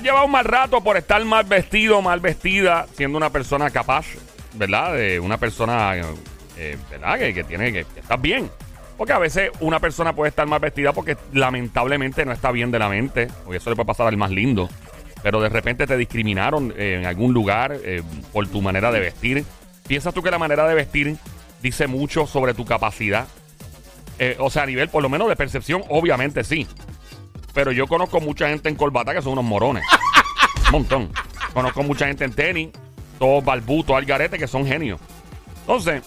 has llevado un mal rato por estar mal vestido, mal vestida, siendo una persona capaz, ¿verdad? De una persona, eh, ¿verdad? Que, tiene, que, que bien. Porque a veces una persona puede estar mal vestida porque lamentablemente no está bien de la mente. Porque eso le puede pasar al más lindo. Pero de repente te discriminaron eh, en algún lugar eh, por tu manera de vestir. ¿Piensas tú que la manera de vestir dice mucho sobre tu capacidad? O sea, a nivel por lo menos de percepción, obviamente sí. Pero yo conozco mucha gente en corbata que son unos morones. Un montón. Conozco mucha gente en tenis, todos balbutos, algarete, que son genios. Entonces,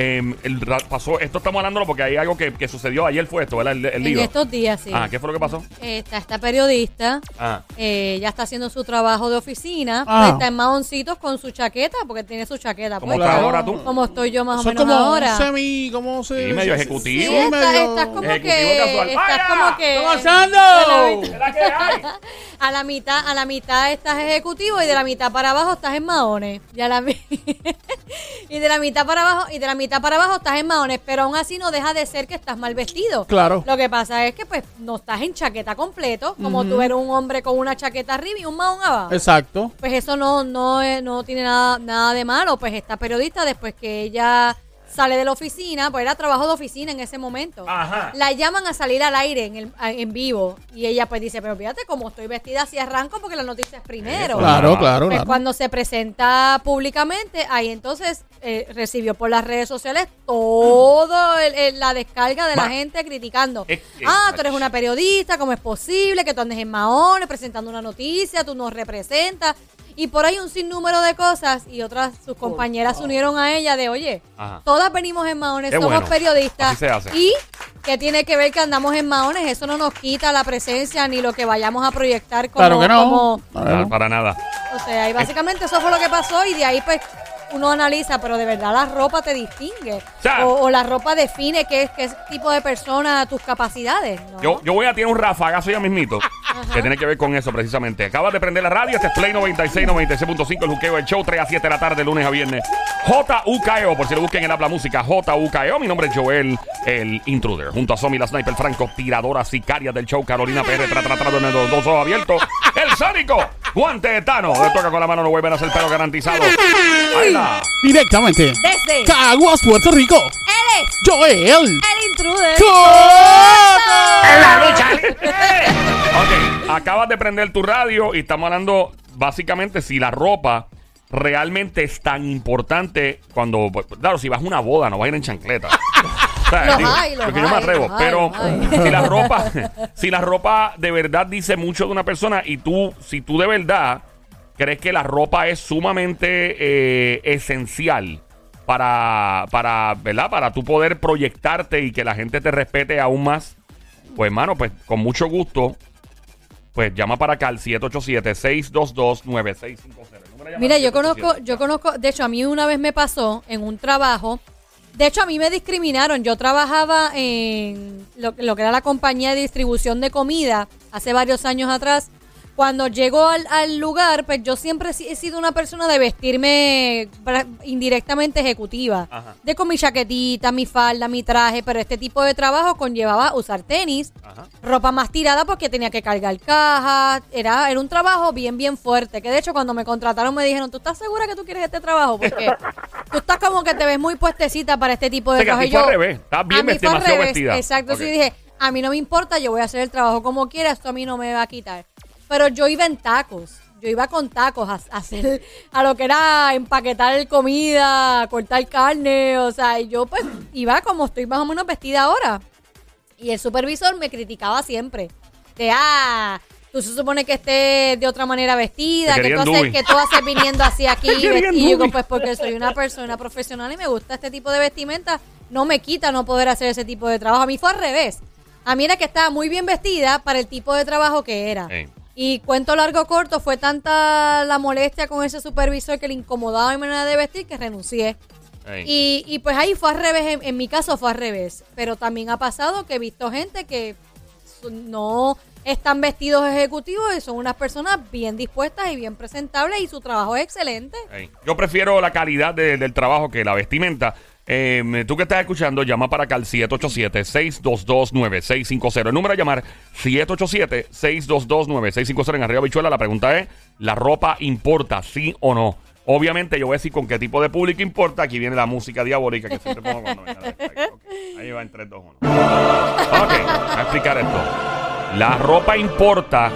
em, el pasó, esto estamos hablándolo porque hay algo que, que sucedió ayer fue esto, ¿verdad? El, el En lío. estos días, sí. Ah, ¿qué fue lo que pasó? Está esta periodista, Ah. eh, ya está haciendo su trabajo de oficina, Ah. pues está en maoncitos con su chaqueta, porque tiene su chaqueta. ¿Cómo puesta, estás ahora tú? Como estoy yo más o menos como ahora. semi, ¿cómo se Sí, medio ejecutivo. Sí, Sí, estás, medio- estás como Ejecutivo que, casual. estás ¡Vaya! como que ¿Qué a pasando? a la mitad, a la mitad estás ejecutivo y de la mitad para abajo estás en maones. Y, a la y de la mitad para abajo y de la mitad para abajo estás en maones, pero aún así no deja de ser que estás mal vestido. Claro. Lo que pasa es que pues no estás en chaqueta completo, como tú eres un hombre con una chaqueta arriba y un mahón abajo. Exacto. Pues eso no, no, es- no tiene nada, nada de malo. Pues esta periodista, después que ella sale de la oficina, pues era trabajo de oficina en ese momento. Ajá. La llaman a salir al aire en, el, a- en vivo. Y ella pues dice, pero fíjate cómo estoy vestida así arranco porque la noticia es primero. Eso, Claro, claro, Pues claro. cuando se presenta públicamente, ahí entonces eh, recibió por las redes sociales todo el- el- la descarga de Ma- la gente criticando. Es- ah, tú eres una periodista, ¿cómo es posible que tú andes en maones presentando una noticia, tú nos representas? Y por ahí un sinnúmero de cosas y otras, sus compañeras se unieron a ella de, oye, Ajá. todas venimos en maones, Qué somos bueno. periodistas. Así se hace. Y que tiene que ver que andamos en maones, eso no nos quita la presencia ni lo que vayamos a proyectar como... Claro que no. como- Claro. Para, para nada. o sea, y básicamente eso fue lo que pasó y de ahí pues uno analiza, pero de verdad la ropa te distingue. sea- o, o la ropa define qué, qué tipo de persona, tus capacidades. ¿no? Yo, yo voy a tirar un rafagazo ya mismito que tiene que ver con eso precisamente. Acabas de prender la radio, este es Play 96, 96.5, el juqueo, el show 3 a 7 de la tarde, lunes a viernes. J.U.K.E.O. por si lo busquen en Habla Música, J.U.K.E.O. Mi nombre es Joel, el intruder, junto a Somi, la sniper franco, tiradora sicaria del show, Carolina PR, tra, tra, tra, los dos ojos abiertos, el sánico, guante etano, le toca con la mano, no vuelven a hacer pelo garantizado. Ahí está. Directamente. Desde Caguas, Puerto Rico. él es Joel. el intruder. Ok, acabas de prender tu radio y estamos hablando básicamente si la ropa realmente es tan importante cuando, claro, si vas a una boda no vas a ir en chancleta. Sea, digo, hay, porque yo me hay, atrevo, hay, pero hay. si la ropa, si la ropa de verdad dice mucho de una persona y tú, si tú de verdad crees que la ropa es sumamente eh, esencial para, para, ¿verdad? Para tú poder proyectarte y que la gente te respete aún más, pues hermano, pues con mucho gusto, pues llama para acá al 787-622-9650. El número de llamada Mira, yo conozco, 787. yo conozco, de hecho a mí una vez me pasó en un trabajo, de hecho a mí me discriminaron, yo trabajaba en lo, lo que era la compañía de distribución de comida hace varios años atrás. Cuando llego al, al lugar, pues yo siempre he si- he sido una persona de vestirme indirectamente ejecutiva. Ajá. De con mi chaquetita, mi falda, mi traje, pero este tipo de trabajo conllevaba usar tenis, Ajá. ropa más tirada porque tenía que cargar cajas. Era, era un trabajo bien, bien fuerte. Que de hecho, cuando me contrataron, me dijeron: ¿Tú estás segura que tú quieres este trabajo? Porque tú estás como que te ves muy puestecita para este tipo de O sea, que a trabajo. ti Y fue yo- al revés. Estás bien a vestida, demasiado revés, vestida. Exacto. Ok. Sí, dije: A mí no me importa, yo voy a hacer el trabajo como quiera, esto a mí no me va a quitar. Pero yo iba en tacos. Yo iba con tacos a, a hacer a lo que era empaquetar comida, cortar carne, o sea, y yo pues iba como estoy más o menos vestida ahora. Y el supervisor me criticaba siempre. De, ah, tú se supone que estés de otra manera vestida, que tú, haces, que tú haces viniendo así aquí. Y yo digo, dubi. pues porque soy una persona profesional y me gusta este tipo de vestimenta, no me quita no poder hacer ese tipo de trabajo. A mí fue al revés. A mí era que estaba muy bien vestida para el tipo de trabajo que era. Y cuento largo corto, fue tanta la molestia con ese supervisor que le incomodaba mi manera de vestir que renuncié. Y, y pues ahí fue al revés, en, en mi caso fue al revés. Pero también ha pasado que he visto gente que no están vestidos ejecutivos y son unas personas bien dispuestas y bien presentables y su trabajo es excelente. Yo prefiero la calidad de- del trabajo que la vestimenta. Eh, tú que estás escuchando, llama para acá al 787-622-9650. El número a llamar 787-622-9650 en arriba bichuela. La pregunta es, ¿la ropa importa, sí o no? Obviamente yo voy a decir con qué tipo de público importa. Aquí viene la música diabólica que siempre pongo cuando venga. Ok, Ahí va en 3, 2, 1. Ok, voy a explicar esto. La ropa importa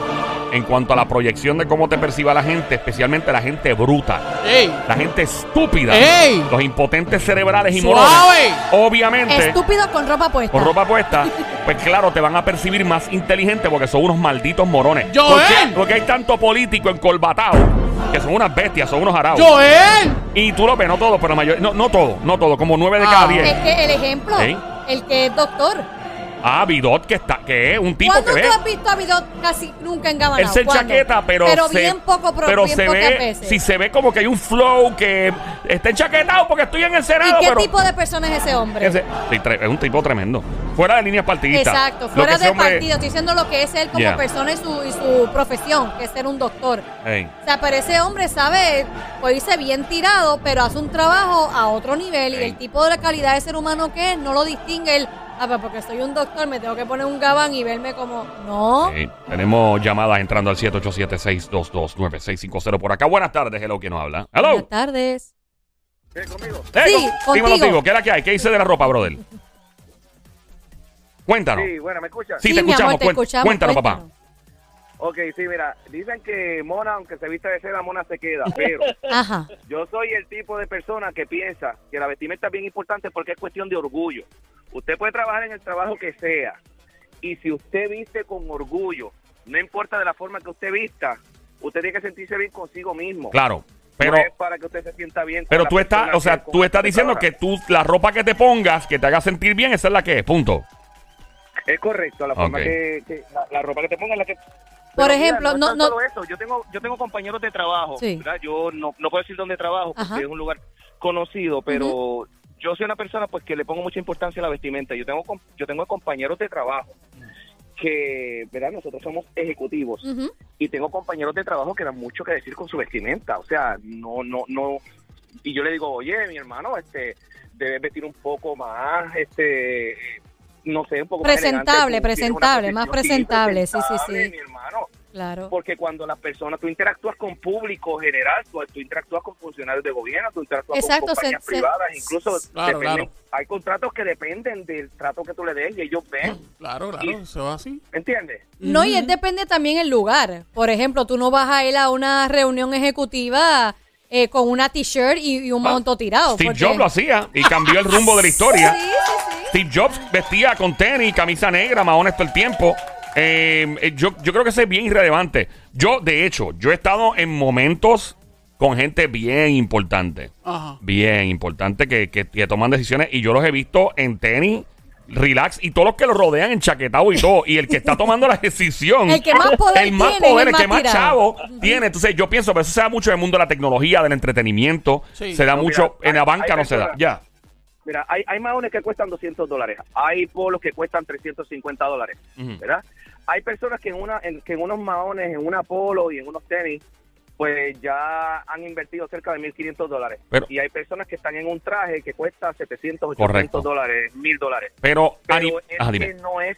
en cuanto a la proyección de cómo te perciba la gente, especialmente la gente bruta. ¡Ey! La gente estúpida. ¡Ey! Los impotentes cerebrales y ¡Suave! morones. Obviamente, Estúpido con ropa puesta. con ropa puesta, pues claro, te van a percibir más inteligente porque son unos malditos morones. ¡Joel! Porque, porque hay tanto político encolbatado que son unas bestias, son unos araos. ¡Joel! Y tú lo ves, no todo, pero la mayoría, no, no todo, no todo, como nueve de Ah. cada diez. Es que el ejemplo, ¿Eh? el que es doctor. Ah, Vidot, que está, que es un tipo ¿Cuándo que tú ve. has visto a Vidot casi nunca engabanado? Él se ¿Cuándo? chaqueta, pero, Pero se, bien poco, pro- pero bien se pocas ve, veces. si se ve como que hay un flow que está enchaquetado porque estoy en el Senado, ¿Y qué pero tipo de persona es ese hombre? ese- sí, tre- es un tipo tremendo. Fuera de líneas partidistas. Exacto, Lo fuera ese del hombre- partido. Estoy diciendo lo que es él como Yeah. persona y su, y su profesión, que es ser un doctor. Ey. O sea, pero ese hombre sabe, puede irse bien tirado, pero hace un trabajo a otro nivel. Ey. Y el tipo de la calidad de ser humano que es, no lo distingue él. Ah, pues porque soy un doctor, me tengo que poner un gabán y verme como. No. Sí, Tenemos llamadas entrando al 787-622-9650 por acá. Buenas tardes, hello, ¿quién nos habla? Hello. Buenas tardes. Eh, Sí, con- contigo. ¿qué es la que hay? ¿Qué hice de la ropa, brother? Cuéntanos. Sí, bueno, ¿me escuchas? Sí, Sí, te mi escuchamos, amor, te escuchamos. cuéntanos, papá. Ok, sí, mira, dicen que Mona, aunque se vista de seda, Mona se queda, pero Ajá. yo soy el tipo de persona que piensa que la vestimenta es bien importante porque es cuestión de orgullo. Usted puede trabajar en el trabajo que sea y si usted viste con orgullo, no importa de la forma que usted vista, usted tiene que sentirse bien consigo mismo. Claro, pero, no es para que usted se sienta bien. pero tú estás, o sea, tú estás diciendo que tú, la ropa que te pongas, que te haga sentir bien, esa es la que es, punto. Es correcto, la forma que, que- la, la ropa que te ponga es la que... Por Pero mira, ejemplo, es no- no- solo eso. Yo tengo, yo tengo compañeros de trabajo, Sí. ¿verdad? Yo no, no puedo decir dónde trabajo porque Ajá. es un lugar conocido, pero yo soy una persona pues que le pongo mucha importancia a la vestimenta. Yo tengo, yo tengo compañeros de trabajo que, ¿verdad? Nosotros somos ejecutivos y tengo compañeros de trabajo que dan mucho que decir con su vestimenta. O sea, no, no, no. Y yo le digo, oye, mi hermano, este, debes vestir un poco más, este, no sé, un poco Presentable, más presentable, más presentable, sí, sí, sí. Mi hermano, Claro. porque cuando las personas, tú interactúas con público general, tú, tú interactúas con funcionarios de gobierno, tú interactúas Exacto, con compañías se- privadas, incluso Claro, dependen- claro. hay contratos que dependen del trato que tú le des y ellos ven, Claro, claro, se va así. ¿entiendes? No, y es depende también el lugar. Por ejemplo, tú no vas a ir a una reunión ejecutiva eh, con una t-shirt y, y un manto tirado. Ah, Steve porque- Jobs lo hacía y cambió el rumbo de la historia. Sí. Steve Jobs vestía con tenis, camisa negra, más honesto el tiempo. Eh, eh, yo, yo creo que eso es bien irrelevante. Yo, de hecho, yo he estado en momentos con gente bien importante. Ajá. Bien importante que, que, que toman decisiones y yo los he visto en tenis, relax y todos los que lo rodean en chaquetado y todo. Y el que está tomando la decisión. El que más poder el más tiene poder, el el que más tirado. chavo tiene. Entonces yo pienso, pero eso se da mucho en el mundo de la tecnología, del entretenimiento. Sí. Se da No, mucho, mira, en la banca no se da. Ya. Mira, hay, hay maones que cuestan 200 dólares, hay polos que cuestan 350 dólares. ¿verdad? Hay personas que en, una, en, que en unos maones, en una polo y en unos tenis, pues ya han invertido cerca de 1.500 dólares. Pero- y hay personas que están en un traje que cuesta 700, 800 Correcto. dólares, 1.000 dólares. Pero, Pero es que no es,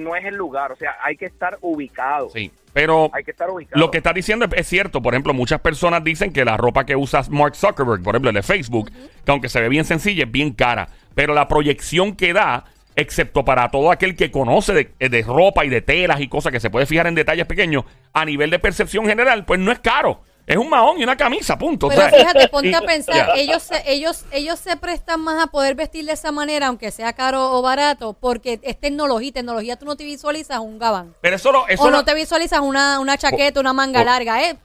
no es el lugar, o sea, hay que estar ubicado. Sí, pero Hay que estar ubicado. lo que estás diciendo es, es cierto. Por ejemplo, muchas personas dicen que la ropa que usa Mark Zuckerberg, por ejemplo, el de Facebook, que aunque se ve bien sencilla, es bien cara. Pero la proyección que da, excepto para todo aquel que conoce de, de ropa y de telas y cosas que se puede fijar en detalles pequeños, a nivel de percepción general, pues no es caro. Es un mahón y una camisa, punto. O Pero sea, fíjate, ponte a pensar, ellos se, ellos, ellos se prestan más a poder vestir de esa manera, aunque sea caro o barato, porque es tecnología. Tecnología tú no te visualizas un gabán. Pero eso eso o no no- te visualizas una, una chaqueta, una manga larga, ¿eh?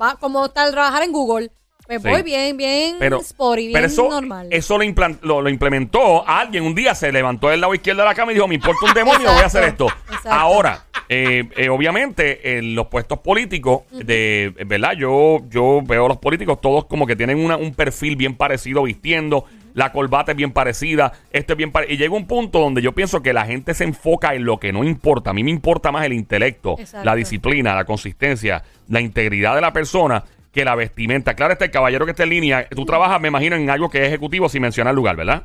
Va como tal trabajar en Google. Me Sí. voy bien, bien pero, bien pero eso, normal. eso lo, lo, lo implementó alguien un día, se levantó del lado izquierdo de la cama y dijo, me importa un demonio, voy a hacer esto. Exacto. Ahora, eh, eh, obviamente, en los puestos políticos, de eh, verdad, yo, yo veo a los políticos todos como que tienen una- un perfil bien parecido vistiendo. La corbata es bien parecida, esto es bien parecido. Y llega un punto donde yo pienso que la gente se enfoca en lo que no importa. A mí me importa más el intelecto, Exacto. la disciplina, la consistencia, la integridad de la persona que la vestimenta. Claro, este caballero que está en línea, tú trabajas, me imagino, en algo que es ejecutivo sin mencionar lugar, ¿verdad?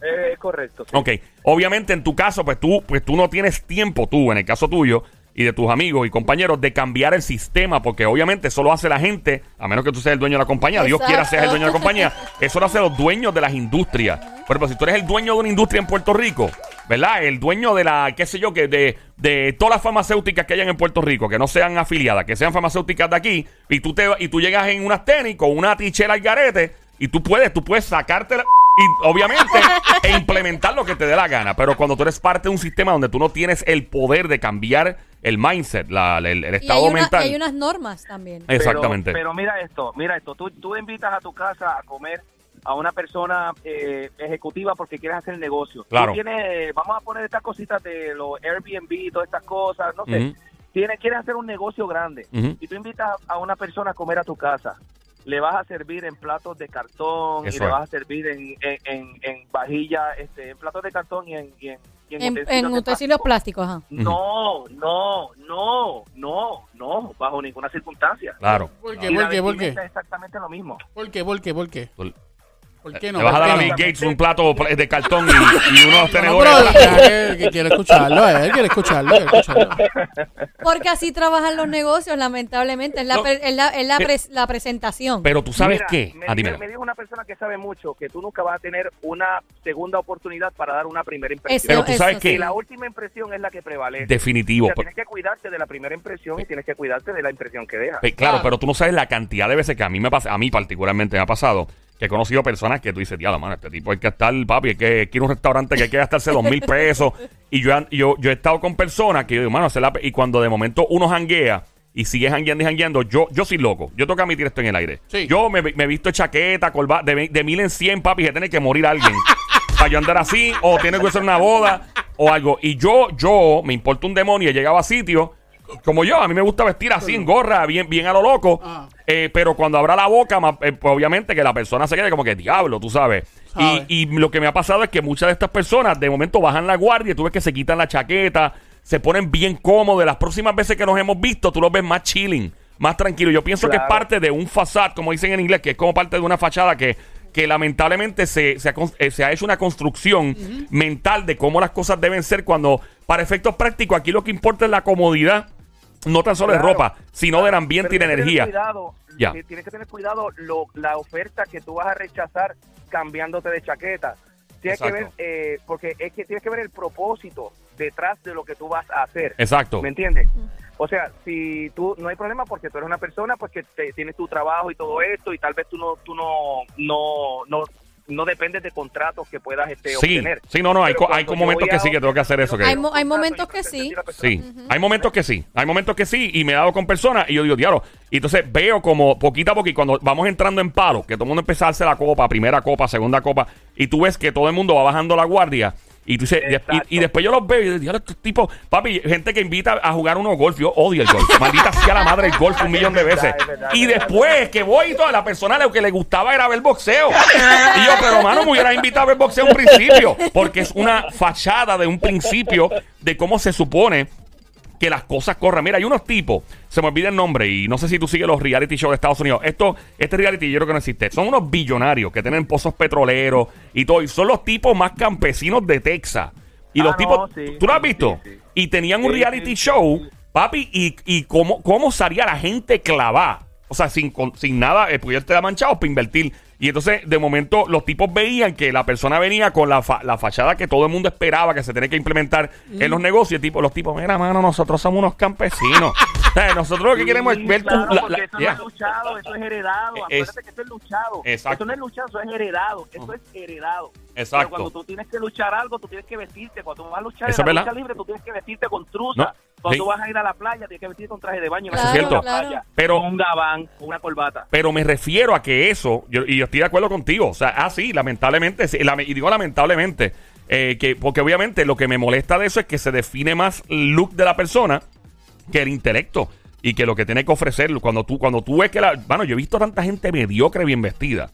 Eh, Es correcto. sí. Ok, obviamente en tu caso, pues tú, pues tú no tienes tiempo, tú, en el caso tuyo y de tus amigos y compañeros, de cambiar el sistema, porque obviamente eso lo hace la gente, a menos que tú seas el dueño de la compañía, Dios quiera seas el dueño de la compañía, eso lo hacen los dueños de las industrias. Por ejemplo, si tú eres el dueño de una industria en Puerto Rico, ¿verdad? El dueño de la, qué sé yo, que de, de todas las farmacéuticas que hayan en Puerto Rico, que no sean afiliadas, que sean farmacéuticas de aquí, y tú te y tú llegas en unas tenis con una tichera al garete, y tú puedes, tú puedes sacarte la y obviamente e implementar lo que te dé la gana. Pero cuando tú eres parte de un sistema donde tú no tienes el poder de cambiar el mindset, la- el, el Y estado hay, una- mental. y hay unas normas también. Pero- Exactamente. Pero, mira esto, mira esto. Tú, tú invitas a tu casa a comer a una persona eh, ejecutiva porque quieres hacer negocio. Tú Claro. tienes- vamos a poner estas cositas de los Airbnb y todas estas cosas, no sé. Tienes, quieres hacer un negocio grande y tú invitas a una persona a comer a tu casa. Le vas a servir en platos de cartón Eso y le es. vas a servir en, en, en, en vajilla, este, en platos de cartón y en, y en, y en En, utensilios plásticos, ajá. No, no, no, no, no, bajo ninguna circunstancia. Claro. ¿Por qué? Y la ¿Por qué? ¿Por vestimenta qué? es exactamente lo mismo. ¿Por qué? ¿Por qué? ¿Por qué? ¿Por qué no? Le vas a ¿Por dar a Bill no? Gates un plato pl- de cartón y, y unos No, tenedores. pero deja que, quiero escucharlo, eh, quiero escucharlo, quiero escucharlo. Porque así trabajan los negocios, lamentablemente. Es la, No. pre- es la, es la, Eh, pres- la presentación. Pero tú sabes Mira, qué. Me, Ah, dímelo. me dijo una persona que sabe mucho que tú nunca vas a tener una segunda oportunidad para dar una primera Eso- impresión. Pero tú eso sabes sí. qué. Y la última impresión es la que prevalece. Definitivo. O sea, Por- tienes que cuidarte de la primera impresión y tienes que cuidarte de la impresión que dejas. Claro, Claro. pero tú no sabes la cantidad de veces que a mí me pasa, a mí particularmente me ha pasado, que he conocido personas que tú dices, diablo, mano, este tipo hay que estar, papi, hay que, ir a un restaurante que hay que gastarse dos mil pesos. Y yo, he- yo, yo he estado con personas que yo digo, mano, se la pe-". y cuando de momento uno janguea y sigue jangueando y jangueando, yo, yo soy loco. Yo tengo que admitir esto en el aire. Sí. Yo me, he visto chaqueta, corbata, de, de mil en cien, papi, que tiene que morir alguien. para yo andar así, o tiene que ser una boda, o algo. Y yo, yo, me importa un demonio, llegaba a sitios como yo, a mí me gusta vestir así en gorra, bien, bien a lo loco. Ah. Eh, pero cuando abra la boca, ma- eh, pues obviamente que la persona se quede como que diablo, tú sabes. Sabe. Y, y lo que me ha pasado es que muchas de estas personas de momento bajan la guardia y tú ves que se quitan la chaqueta, se ponen bien cómodos. Las próximas veces que nos hemos visto, tú los ves más chilling, más tranquilo. Yo pienso que es Claro. parte de un facade, como dicen en inglés, que es como parte de una fachada que, que lamentablemente se, se ha, cons- eh, se ha hecho una construcción mental de cómo las cosas deben ser cuando, para efectos prácticos, aquí lo que importa es la comodidad, no tan solo de Claro. ropa, sino del ambiente y de energía. Cuidado, ti- Tienes que tener cuidado lo, la oferta que tú vas a rechazar cambiándote de chaqueta. Tienes que ver, eh, porque es que tienes que ver el propósito detrás de lo que tú vas a hacer. Exacto. ¿Me entiendes? O sea, si tú no hay problema porque tú eres una persona pues que te- tienes tu trabajo y todo esto y tal vez tú no tú no no no no dependes de contratos que puedas este, Sí, obtener. sí, no, no, hay, co- hay momentos que sí que tengo que hacer eso. Que, Hay mo- hay contrato, momentos que sí. Sí, hay momentos que sí, hay momentos que sí, y me he dado con personas y yo digo, diablo, y entonces veo como poquito a y cuando vamos entrando en paro, que todo el mundo empieza a darse la copa, primera copa, segunda copa, y tú ves que todo el mundo va bajando la guardia, y tú dices, y- y, después yo los veo y digo, diablo, estos tipos, papi, gente que invita a jugar uno golf, yo odio el golf, maldita sea la madre el golf un millón de Es verdad, veces, es verdad, y después que voy y toda la persona lo que le gustaba era ver boxeo, y yo, pero hermano, me hubieras invitado a ver boxeo un principio, porque es una fachada de un principio de cómo se supone que las cosas corran. Mira, hay unos tipos, se me olvida el nombre y no sé si tú sigues los reality shows de Estados Unidos. Esto, este reality yo creo que no existe. Son unos billonarios que tienen pozos petroleros y todo. Y son los tipos más campesinos de Texas. Y Ah, los no, tipos, sí, ¿tú lo has visto? sí, sí. Y tenían un reality show, papi, y, y cómo, cómo salía la gente clavada. O sea, sin, con- sin nada, ya te da manchado para invertir. Y entonces, de momento, los tipos veían que la persona venía con la, fa- la fachada que todo el mundo esperaba que se tenía que implementar en los negocios. Tipo, los tipos, mira, mano, nosotros somos unos campesinos. O sea, nosotros lo que queremos es Sí, ver tu- claro, la- la- eso ya. no es luchado, eso es heredado. Es- Acuérdate que eso es luchado. Exacto. Eso no es luchado, eso es heredado. Eso es heredado. Exacto. Pero cuando tú tienes que luchar algo, tú tienes que vestirte. Cuando tú vas a luchar en la lucha libre, tú tienes que vestirte con truza. No, Cuando sí. tú vas a ir a la playa, tienes que vestirte con traje de baño. Eso es cierto. vas a la Claro, playa Pero- con un gabán, con una corbata. Pero me refiero a que eso, yo- y yo estoy de acuerdo contigo, o sea, ah, sí, lamentablemente, sí, y digo lamentablemente, eh, que porque obviamente lo que me molesta de eso es que se define más el look de la persona que el intelecto y que lo que tiene que ofrecer cuando tú cuando tú ves que la bueno yo he visto tanta gente mediocre bien vestida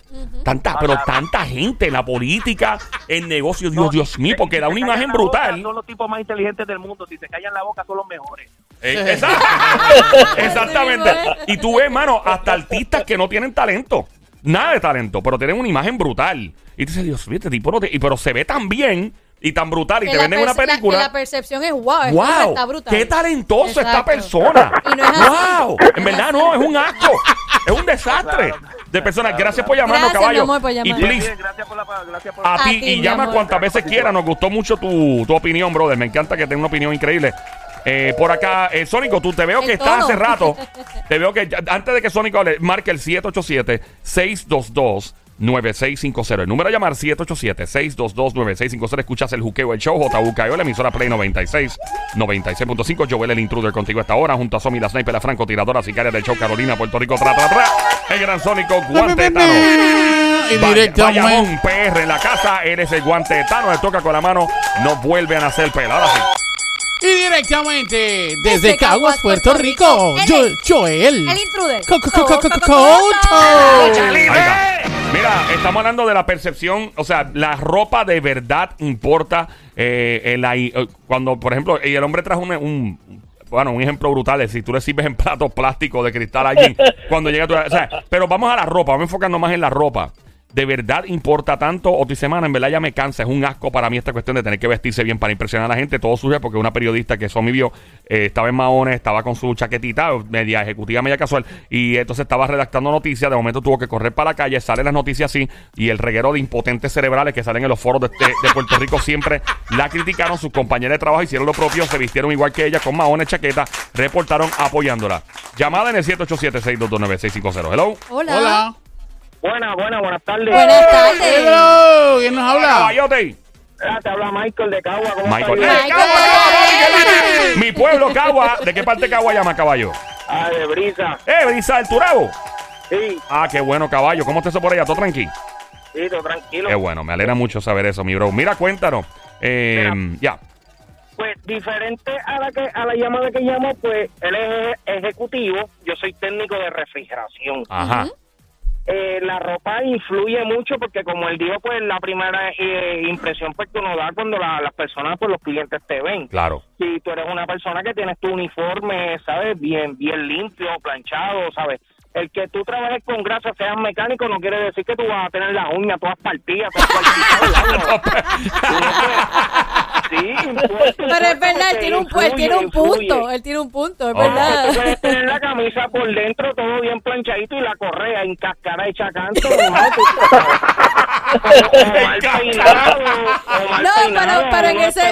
tanta pero tanta gente en la política en negocios Dios No, Dios mío porque si da una imagen boca, brutal Son los tipos más inteligentes del mundo. Si se callan la boca, son los mejores. Eh, exact- Exactamente. Y tú ves, mano, hasta artistas que no tienen talento. nada de talento, pero tienen una imagen brutal. Y tú dices, Dios mío, este tipo no te- y pero se ve tan bien y tan brutal y Que te venden una la- película. que La, percepción es wow, ¡Wow! está brutal. ¡Qué talentoso esta Exacto. persona! Y no es así. ¡Wow! En verdad no, es un asco. Es un desastre de personas. Gracias por llamarnos, Gracias, mi caballo. amor, por y llamar. Please, bien, gracias por la gracias por a A ti y llama amor. cuantas veces quieras. Nos gustó mucho tu, tu opinión, brother. Me encanta que tengas una opinión increíble. Eh, por acá, eh, Sónico, tú te veo El que estás hace rato. Te veo que ya- antes de que Sónico hable, marca el 787-622-9650. El número a llamar 787-622-9650. Escuchas el juqueo, el show, JUKO, la emisora Play 96, 96.5. Joel, el intruder contigo a esta hora, junto a Somi, la sniper, la francotiradora, sicaria del show, Carolina, Puerto Rico, tra, tra, tra. El gran Sónico, guante de Tano. Y Vaya- directamente. Bayamón PR en la casa, eres el guante de Tano, le toca con la mano, no vuelve a nacer pelo. Ahora sí. Y directamente desde Desde Caguas, Caguas, Puerto Rico. Yo, Joel. El intruder. Co- co- co- estamos hablando de la percepción, o sea, la ropa de verdad importa. eh, en la- eh, cuando, por ejemplo, y el hombre trajo un, un- bueno, un ejemplo brutal, es si tú le sirves en platos plásticos de cristal a alguien, cuando llega tu... O pero vamos a la ropa, vamos enfocando más en la ropa. ¿De verdad importa tanto? O tu semana, en verdad ya me cansa. Es un asco para mí esta cuestión de tener que vestirse bien para impresionar a la gente. Todo surge porque una periodista que Somi vio eh, estaba en Mahones, estaba con su chaquetita, media ejecutiva, media casual, y entonces estaba redactando noticias. De momento tuvo que correr para la calle, salen las noticias así, y el reguero de impotentes cerebrales que salen en los foros de, de- de Puerto Rico siempre la criticaron. Sus compañeros de trabajo hicieron lo propio, se vistieron igual que ella, con Mahones, chaqueta, reportaron apoyándola. Llamada en el 787-622-9650. Hello. Hola. Hola. Buenas, buenas, buenas tardes. Buenas tardes. ¿Quién nos habla? Caballote. Ah, te habla Michael de Cagua. ¿Cómo Michael. estás? ¡Eh, Cagua! Mi pueblo, Cagua. ¿De qué parte de Cagua llama caballo? Ah, de brisa. ¡Eh, Brisa del Turabo! Sí, Ah, qué bueno, caballo. ¿Cómo está eso por allá? ¿Todo tranquilo? sí, todo tranquilo. Qué bueno, me alegra mucho saber eso, mi bro. Mira, cuéntanos. Eh, ya. Pues diferente a la que a la llamada que llamó, pues él es ejecutivo, yo soy técnico de refrigeración. Ajá. Eh, la ropa influye mucho porque como él dijo, pues la primera eh, impresión pues que uno da cuando la- las personas, pues los clientes te ven. Claro. Si tú eres una persona que tienes tu uniforme, ¿sabes? Bien, bien limpio, planchado, ¿sabes? El que tú trabajes con grasa, seas mecánico, no quiere decir que tú vas a tener las uñas todas partidas. Sí, pues, Pero es verdad, él tiene un, él tiene un punto. Él tiene un punto, es Oh. Tú verdad. puedes tener la camisa por dentro todo bien planchadito y la correa en cascara hecha canto. ¿no? Pero, pero en ese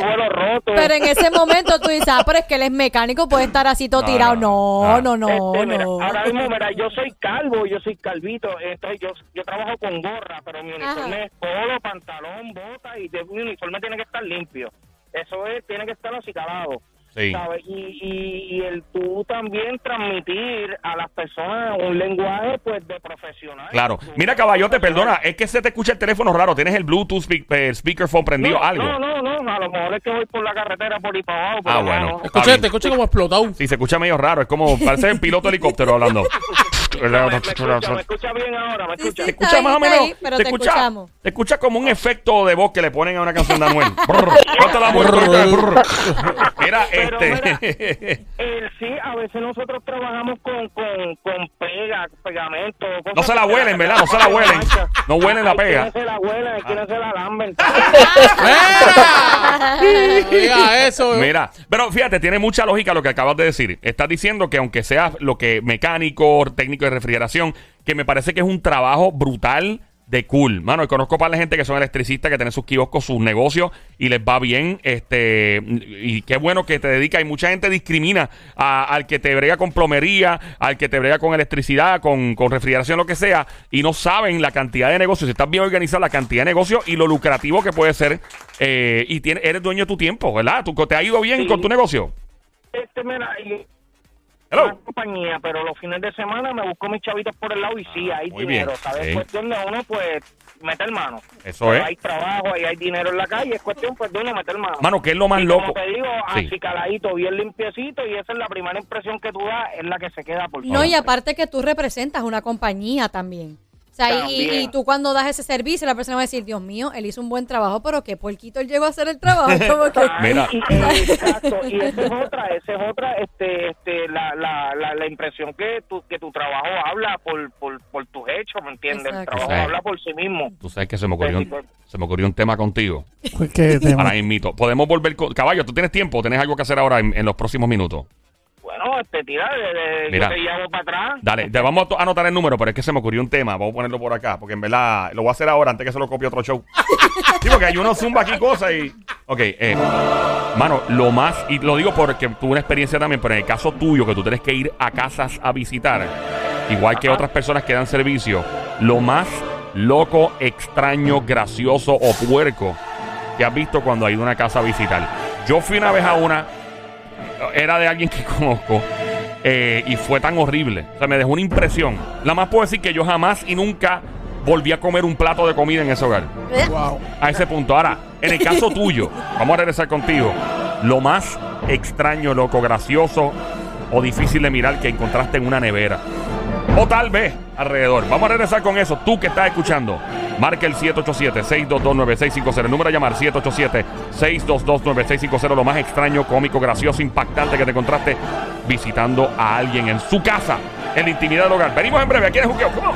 pero en ese momento tú dices, ah, pero es que él es mecánico, puede estar así todo tirado. no, No, no, no, Este, mira, no. ahora mismo, mira, yo soy calvo, yo soy calvito, entonces yo, yo trabajo con gorra, pero mi uniforme Ajá. es polo, pantalón, bota y de- mi uniforme tiene que estar limpio. Eso es, tiene que estar acicalado. Sí. ¿sabes? Y, y, y el tú también transmitir a las personas un lenguaje pues de profesional. Claro. Mira, caballote, perdona. Es que se te escucha el teléfono raro. ¿Tienes el Bluetooth speak- eh, speakerphone prendido? no, algo. No, no, no, a lo mejor es que voy por la carretera por ahí para abajo. Ah, pero bueno. no, bien. te escucha como explotado. Sí, se escucha medio raro. Es como, parece el piloto helicóptero hablando. Me escucha, me escucha bien ahora, me escucha. sí. Te escucha ahí, más o menos. ahí, pero te, te escucha, escuchamos. te escucha como un efecto de voz que le ponen a una canción de Anuel. Brr. Mira, Pero este. Eh, sí, a veces nosotros trabajamos con, con, con pega, pegamento. cosas No se la huelen, ¿verdad? No se la huelen. No huelen la pega. quienes se la huelen, hay quienes se la lamben. Eso. Mira, pero fíjate, tiene mucha lógica lo que acabas de decir. Estás diciendo que aunque seas lo que mecánico, técnico de refrigeración, que me parece que es un trabajo brutal de cool. Mano, y conozco para la gente que son electricistas, que tienen sus kioscos, sus negocios y les va bien. Este, y qué bueno que te dedica. Y mucha gente discrimina a- al que te brega con plomería, al que te brega con electricidad, con, con refrigeración, lo que sea, y no saben la cantidad de negocios. Si estás bien organizado, la cantidad de negocios y lo lucrativo que puede ser. eh, y tiene, eres dueño de tu tiempo, ¿verdad? ¿Tú, ¿Te ha ido bien Sí. con tu negocio? Este, mira, y- Hello. una compañía, pero los fines de semana me busco mis chavitos por el lado y sí, hay Ah, muy dinero, bien, ¿sabes? sí. Es cuestión de uno, pues, meter mano. Eso Pero es. Hay trabajo, ahí hay dinero en la calle, es cuestión, pues, de uno meter mano. Mano, ¿qué es lo más y loco? como te digo, Sí. así caladito, bien limpiecito, y esa es la primera impresión que tú das, es la que se queda por No, y aparte que tú representas una compañía también. Sea, y- y, tú cuando das ese servicio, la persona va a decir, Dios mío, él hizo un buen trabajo, pero qué puerquito él llegó a hacer el trabajo. Como que, Mira. Y, y- exacto, y esa es otra, esa es otra, este, este, la, la, la, la impresión que tu, que tu trabajo habla por, por, por tus hechos, ¿me entiendes? El trabajo Sí. habla por sí mismo. Tú sabes que se me ocurrió un, se me ocurrió un tema contigo. ¿Qué tema? Ahora. Podemos volver con. Caballo, ¿tú tienes tiempo? ¿Tienes algo que hacer ahora en, en los próximos minutos? Bueno, este, tira, de, de- Mira. yo te llamo para atrás. Dale, te vamos a anotar el número, pero es que se me ocurrió un tema. Vamos a ponerlo por acá, porque en verdad lo voy a hacer ahora antes que se lo copie otro show. Sí, porque hay uno zumba aquí cosas y. Ok, eh. Mano, lo más. Y lo digo porque tuve una experiencia también, pero en el caso tuyo, que tú tienes que ir a casas a visitar, igual que otras personas que dan servicio, lo más loco, extraño, gracioso o puerco que has visto cuando has ido a una casa a visitar. Yo fui una vez a una era de alguien que conozco eh, y fue tan horrible. O sea, me dejó una impresión. La más puedo decir que yo jamás y nunca volví a comer un plato de comida en ese hogar. Wow. A ese punto. Ahora, en el caso tuyo, vamos a regresar contigo. Lo más extraño, loco, gracioso o difícil de mirar que encontraste en una nevera. O tal vez alrededor. Vamos a regresar con eso. Tú que estás escuchando, marca el 787-622-9650. El número a llamar 787-622-9650. Lo más extraño, cómico, gracioso, impactante que te encontraste visitando a alguien en su casa, en la intimidad del hogar. Venimos en breve. Aquí en el Juqueo. Come on.